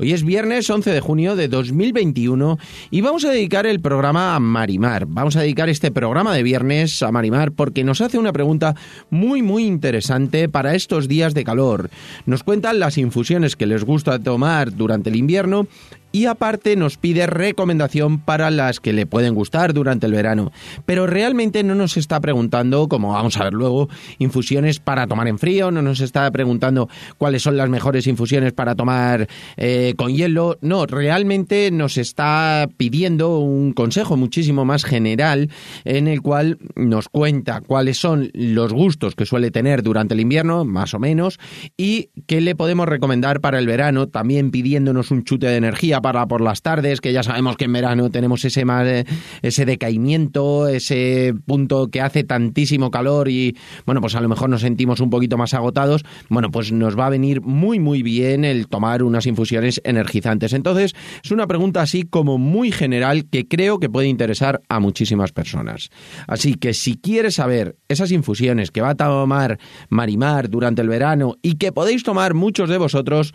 Hoy es viernes 11 de junio de 2021 y vamos a dedicar el programa a Marimar. Vamos a dedicar este programa de viernes a Marimar porque nos hace una pregunta muy muy interesante para estos días de calor. Nos cuentan las infusiones que les gusta tomar durante el invierno y aparte nos pide recomendación para las que le pueden gustar durante el verano. Pero realmente no nos está preguntando, como vamos a ver luego, infusiones para tomar en frío, no nos está preguntando cuáles son las mejores infusiones para tomar eh, con hielo. No, realmente nos está pidiendo un consejo muchísimo más general en el cual nos cuenta cuáles son los gustos que suele tener durante el invierno, más o menos, y qué le podemos recomendar para el verano, también pidiéndonos un chute de energía para por las tardes, que ya sabemos que en verano tenemos ese, ese decaimiento, ese punto que hace tantísimo calor y, bueno, pues a lo mejor nos sentimos un poquito más agotados. Bueno, pues nos va a venir muy, muy bien el tomar unas infusiones energizantes. Entonces, es una pregunta así como muy general que creo que puede interesar a muchísimas personas. Así que si quieres saber esas infusiones que va a tomar Marimar durante el verano y que podéis tomar muchos de vosotros,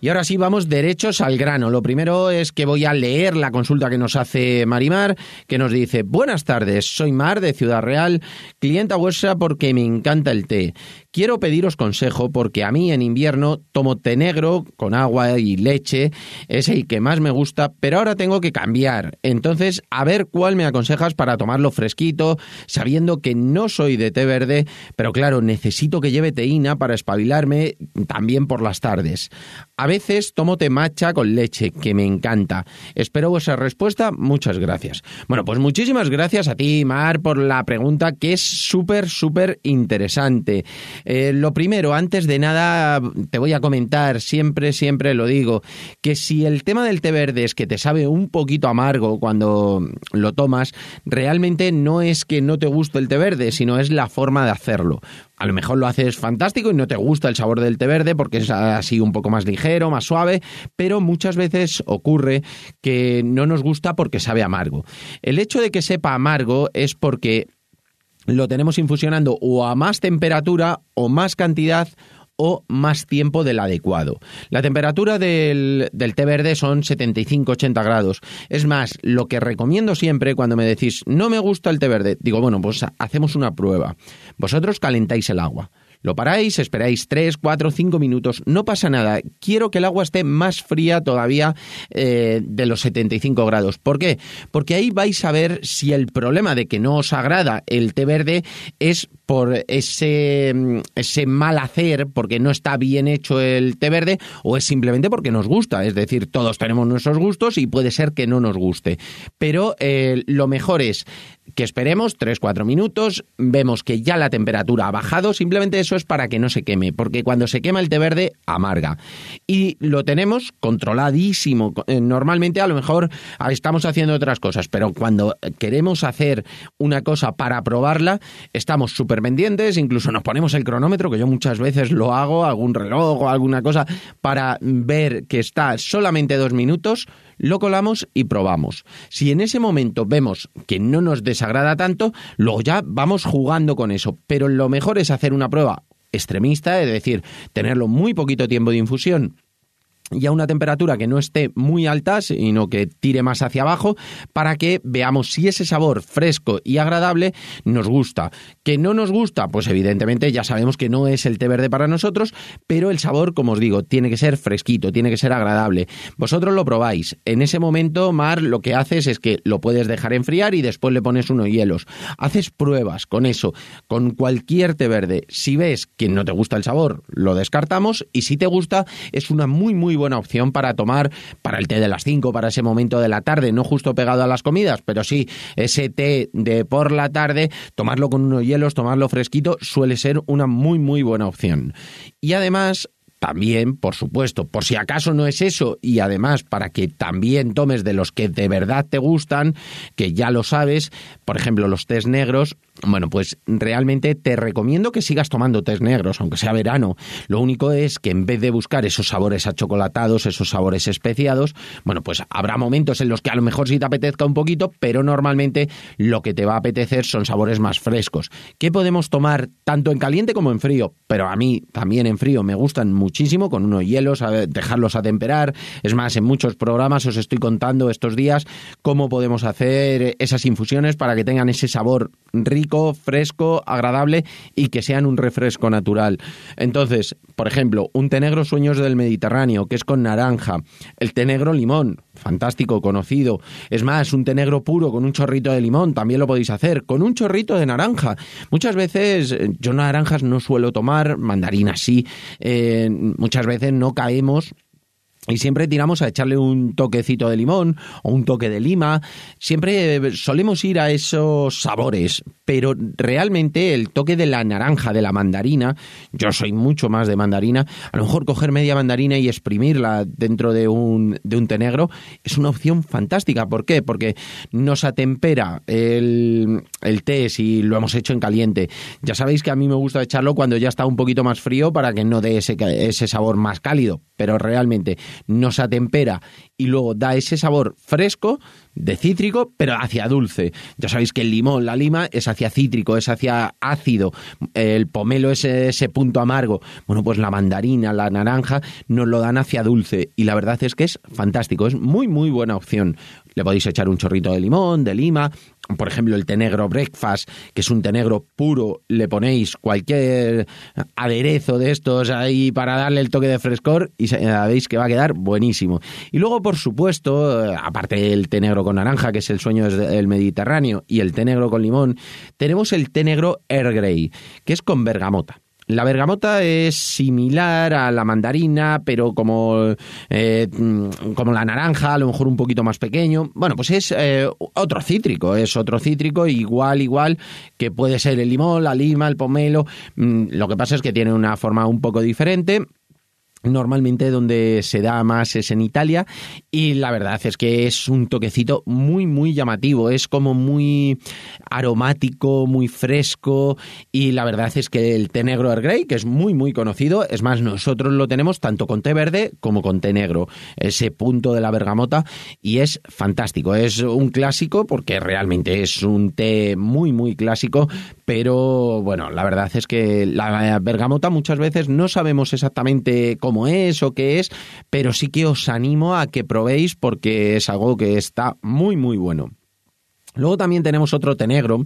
Y ahora sí vamos derechos al grano. Lo primero es que voy a leer la consulta que nos hace Marimar, que nos dice, buenas tardes, soy Mar de Ciudad Real, clienta vuestra porque me encanta el té. Quiero pediros consejo porque a mí en invierno tomo té negro con agua y leche, es el que más me gusta, pero ahora tengo que cambiar. Entonces, a ver cuál me aconsejas para tomarlo fresquito, sabiendo que no soy de té verde, pero claro, necesito que lleve teína para espabilarme también por las tardes. Veces tomo té matcha con leche, que me encanta. Espero vuestra respuesta. Muchas gracias. Bueno, pues muchísimas gracias a ti, Mar, por la pregunta que es súper, súper interesante. Eh, lo primero, antes de nada, te voy a comentar, siempre, siempre lo digo, que si el tema del té verde es que te sabe un poquito amargo cuando lo tomas, realmente no es que no te guste el té verde, sino es la forma de hacerlo a lo mejor lo haces fantástico y no te gusta el sabor del té verde porque es así un poco más ligero, más suave, pero muchas veces ocurre que no nos gusta porque sabe amargo. El hecho de que sepa amargo es porque lo tenemos infusionando o a más temperatura o más cantidad o más tiempo del adecuado. La temperatura del, té verde son 75-80 grados. Es más, lo que recomiendo siempre cuando me decís no me gusta el té verde, digo, bueno, pues hacemos una prueba. Vosotros calentáis el agua. Lo paráis, esperáis 3, 4, 5 minutos, no pasa nada. Quiero que el agua esté más fría todavía eh, de los 75 grados. ¿Por qué? Porque ahí vais a ver si el problema de que no os agrada el té verde es por ese, ese mal hacer, porque no está bien hecho el té verde, o es simplemente porque nos gusta. Es decir, todos tenemos nuestros gustos y puede ser que no nos guste. Pero eh, lo mejor es que esperemos 3-4 minutos, vemos que ya la temperatura ha bajado, simplemente eso es para que no se queme, porque cuando se quema el té verde amarga. Y lo tenemos controladísimo. Eh, normalmente a lo mejor estamos haciendo otras cosas, pero cuando queremos hacer una cosa para probarla, estamos súper pendientes, incluso nos ponemos el cronómetro, que yo muchas veces lo hago, algún reloj o alguna cosa, para ver que está solamente dos minutos lo colamos y probamos. Si en ese momento vemos que no nos desagrada tanto, luego ya vamos jugando con eso. Pero lo mejor es hacer una prueba extremista, es decir, tenerlo muy poquito tiempo de infusión y a una temperatura que no esté muy alta, sino que tire más hacia abajo, para que veamos si ese sabor fresco y agradable nos gusta. ¿Que no nos gusta? Pues evidentemente ya sabemos que no es el té verde para nosotros, pero el sabor, como os digo, tiene que ser fresquito, tiene que ser agradable. Vosotros lo probáis. En ese momento, Mar, lo que haces es que lo puedes dejar enfriar y después le pones unos hielos. Haces pruebas con eso, con cualquier té verde. Si ves que no te gusta el sabor, lo descartamos y si te gusta, es una muy, muy buena opción para tomar para el té de las 5, para ese momento de la tarde, no justo pegado a las comidas, pero sí ese té de por la tarde, tomarlo con unos hielos, tomarlo fresquito, suele ser una muy, muy buena opción. Y además, también, por supuesto, por si acaso no es eso, y además para que también tomes de los que de verdad te gustan, que ya lo sabes, por ejemplo, los tés negros, bueno, pues realmente te recomiendo que sigas tomando tés negros, aunque sea verano. Lo único es que en vez de buscar esos sabores achocolatados, esos sabores especiados, bueno, pues habrá momentos en los que a lo mejor sí te apetezca un poquito, pero normalmente lo que te va a apetecer son sabores más frescos. ¿Qué podemos tomar tanto en caliente como en frío? Pero a mí también en frío me gustan muchísimo, con unos hielos, dejarlos a temperar. Es más, en muchos programas os estoy contando estos días cómo podemos hacer esas infusiones para que tengan ese sabor rico fresco, agradable y que sean un refresco natural. Entonces, por ejemplo, un té negro Sueños del Mediterráneo, que es con naranja, el té negro limón, fantástico, conocido. Es más, un té negro puro con un chorrito de limón, también lo podéis hacer, con un chorrito de naranja. Muchas veces, yo naranjas no suelo tomar, mandarinas sí, eh, muchas veces no caemos y siempre tiramos a echarle un toquecito de limón o un toque de lima. Siempre eh, solemos ir a esos sabores, pero realmente el toque de la naranja, de la mandarina, yo soy mucho más de mandarina, a lo mejor coger media mandarina y exprimirla dentro de un, de un té negro es una opción fantástica. ¿Por qué? Porque nos atempera el, el té si lo hemos hecho en caliente. Ya sabéis que a mí me gusta echarlo cuando ya está un poquito más frío para que no dé ese, ese sabor más cálido, pero realmente nos atempera y luego da ese sabor fresco de cítrico, pero hacia dulce. Ya sabéis que el limón, la lima, es hacia cítrico, es hacia ácido, el pomelo es ese punto amargo. Bueno, pues la mandarina, la naranja nos lo dan hacia dulce y la verdad es que es fantástico, es muy muy buena opción. Le podéis echar un chorrito de limón, de lima, por ejemplo, el té negro breakfast, que es un té negro puro, le ponéis cualquier aderezo de estos ahí para darle el toque de frescor y sabéis que va a quedar buenísimo. Y luego, por supuesto, aparte del té negro con naranja, que es el sueño del Mediterráneo, y el té negro con limón, tenemos el té negro Grey, que es con bergamota. La bergamota es similar a la mandarina, pero como, eh, como la naranja, a lo mejor un poquito más pequeño. Bueno, pues es eh, otro cítrico, es otro cítrico igual, igual que puede ser el limón, la lima, el pomelo. Mm, lo que pasa es que tiene una forma un poco diferente Normalmente donde se da más es en Italia y la verdad es que es un toquecito muy muy llamativo, es como muy aromático, muy fresco y la verdad es que el té negro Earl Grey, que es muy muy conocido, es más nosotros lo tenemos tanto con té verde como con té negro, ese punto de la bergamota y es fantástico, es un clásico porque realmente es un té muy muy clásico, pero bueno, la verdad es que la bergamota muchas veces no sabemos exactamente cómo es o qué es, pero sí que os animo a que probéis porque es algo que está muy muy bueno. Luego también tenemos otro té negro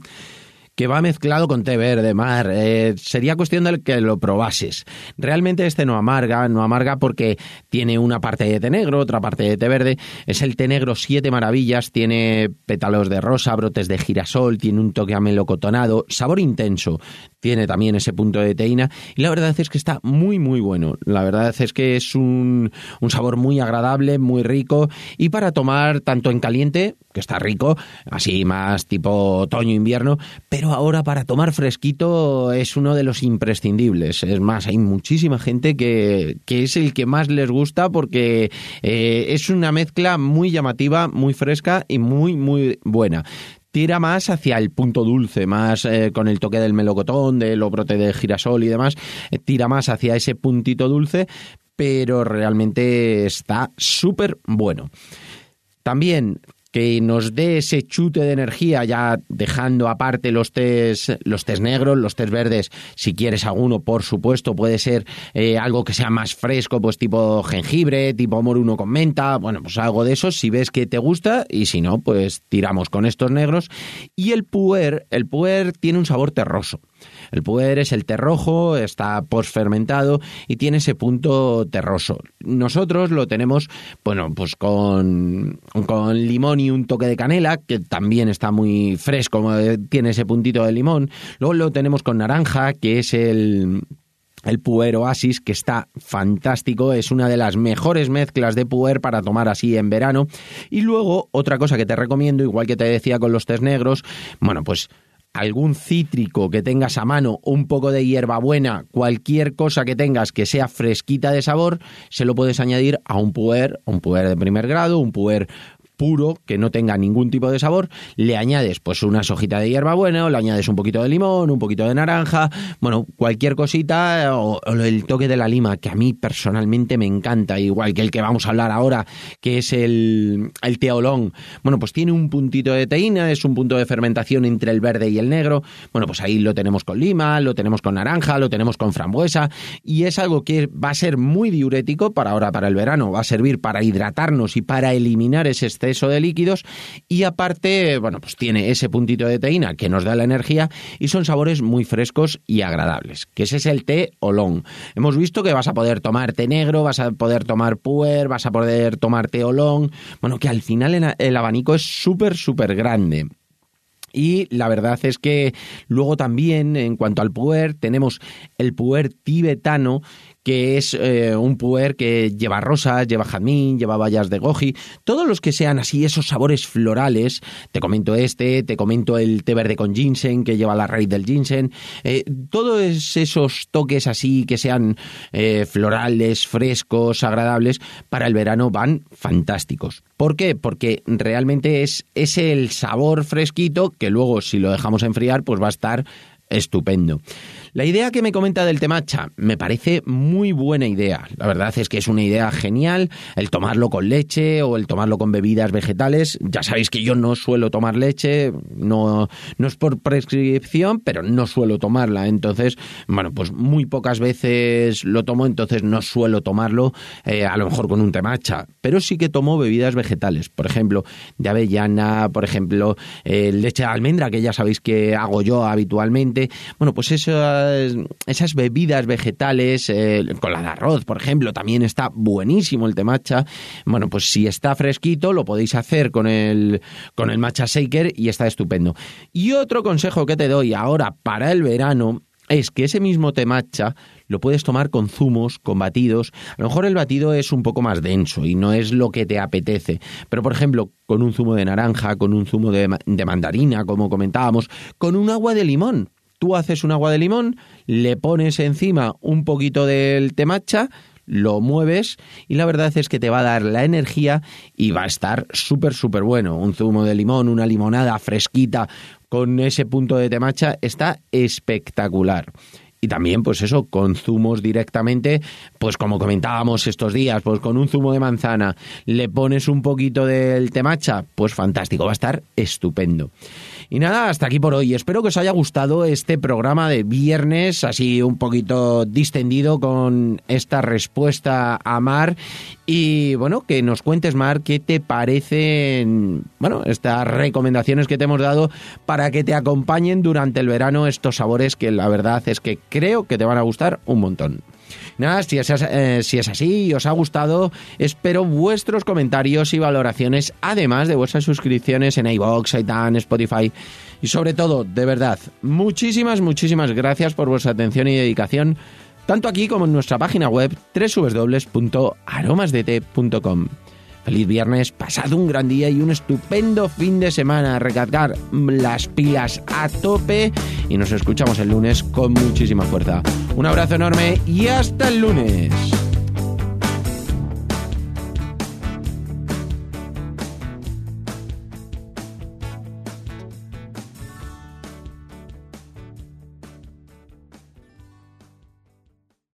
que va mezclado con té verde, mar. Eh, sería cuestión de que lo probases. Realmente este no amarga, no amarga porque tiene una parte de té negro, otra parte de té verde. Es el té negro siete maravillas, tiene pétalos de rosa, brotes de girasol, tiene un toque amelocotonado, sabor intenso tiene también ese punto de teína y la verdad es que está muy muy bueno. La verdad es que es un, un sabor muy agradable, muy rico y para tomar tanto en caliente, que está rico, así más tipo otoño-invierno, pero ahora para tomar fresquito es uno de los imprescindibles. Es más, hay muchísima gente que, que es el que más les gusta porque eh, es una mezcla muy llamativa, muy fresca y muy muy buena tira más hacia el punto dulce, más eh, con el toque del melocotón, del brote de girasol y demás, eh, tira más hacia ese puntito dulce, pero realmente está súper bueno. También que nos dé ese chute de energía, ya dejando aparte los tés, los tés negros, los tés verdes, si quieres alguno, por supuesto, puede ser eh, algo que sea más fresco, pues tipo jengibre, tipo moruno con menta, bueno, pues algo de eso, si ves que te gusta, y si no, pues tiramos con estos negros. Y el puer, el puer tiene un sabor terroso. El puer es el terrojo, está posfermentado y tiene ese punto terroso. Nosotros lo tenemos, bueno, pues con, con limón un toque de canela, que también está muy fresco, tiene ese puntito de limón. Luego lo tenemos con naranja, que es el el Puer Oasis, que está fantástico, es una de las mejores mezclas de Puer para tomar así en verano. Y luego, otra cosa que te recomiendo, igual que te decía con los tés negros, bueno, pues algún cítrico que tengas a mano, un poco de hierbabuena, cualquier cosa que tengas que sea fresquita de sabor, se lo puedes añadir a un puer, un puer de primer grado, un puer puro, que no tenga ningún tipo de sabor, le añades pues una hojita de hierbabuena, o le añades un poquito de limón, un poquito de naranja, bueno, cualquier cosita, o, el toque de la lima, que a mí personalmente me encanta, igual que el que vamos a hablar ahora, que es el, el teolón. Bueno, pues tiene un puntito de teína, es un punto de fermentación entre el verde y el negro. Bueno, pues ahí lo tenemos con lima, lo tenemos con naranja, lo tenemos con frambuesa, y es algo que va a ser muy diurético para ahora, para el verano, va a servir para hidratarnos y para eliminar ese exceso de líquidos y aparte, bueno, pues tiene ese puntito de teína que nos da la energía y son sabores muy frescos y agradables, que ese es el té olón. Hemos visto que vas a poder tomar té negro, vas a poder tomar puer, vas a poder tomar té olón, bueno, que al final el abanico es súper, súper grande. Y la verdad es que luego también, en cuanto al puer, tenemos el puer tibetano, que es eh, un puer que lleva rosas, lleva jazmín, lleva bayas de goji, todos los que sean así esos sabores florales, te comento este, te comento el té verde con ginseng que lleva la raíz del ginseng, eh, todos esos toques así que sean eh, florales, frescos, agradables, para el verano van fantásticos. ¿Por qué? Porque realmente es, es el sabor fresquito que luego si lo dejamos enfriar pues va a estar estupendo. La idea que me comenta del temacha me parece muy buena idea. La verdad es que es una idea genial el tomarlo con leche o el tomarlo con bebidas vegetales. Ya sabéis que yo no suelo tomar leche, no, no es por prescripción, pero no suelo tomarla. Entonces, bueno, pues muy pocas veces lo tomo, entonces no suelo tomarlo eh, a lo mejor con un temacha. Pero sí que tomo bebidas vegetales, por ejemplo, de avellana, por ejemplo, eh, leche de almendra, que ya sabéis que hago yo habitualmente. Bueno, pues eso esas, bebidas vegetales, eh, con la de arroz, por ejemplo, también está buenísimo el temacha. Bueno, pues si está fresquito, lo podéis hacer con el, con el matcha shaker y está estupendo. Y otro consejo que te doy ahora para el verano es que ese mismo temacha lo puedes tomar con zumos, con batidos. A lo mejor el batido es un poco más denso y no es lo que te apetece. Pero, por ejemplo, con un zumo de naranja, con un zumo de, de mandarina, como comentábamos, con un agua de limón tú haces un agua de limón, le pones encima un poquito del temacha, lo mueves y la verdad es que te va a dar la energía y va a estar súper, súper bueno. Un zumo de limón, una limonada fresquita con ese punto de temacha está espectacular y también pues eso con zumos directamente pues como comentábamos estos días pues con un zumo de manzana le pones un poquito del temacha pues fantástico va a estar estupendo y nada, hasta aquí por hoy. Espero que os haya gustado este programa de viernes, así un poquito distendido con esta respuesta a Mar. Y bueno, que nos cuentes, Mar, qué te parecen, bueno, estas recomendaciones que te hemos dado para que te acompañen durante el verano estos sabores que la verdad es que creo que te van a gustar un montón. Nada, si es, eh, si es así y os ha gustado, espero vuestros comentarios y valoraciones, además de vuestras suscripciones en iVoox, iTunes, Spotify. Y sobre todo, de verdad, muchísimas, muchísimas gracias por vuestra atención y dedicación, tanto aquí como en nuestra página web www.aromasdete.com. Feliz viernes, pasad un gran día y un estupendo fin de semana. Recargar las pilas a tope y nos escuchamos el lunes con muchísima fuerza. Un abrazo enorme y hasta el lunes.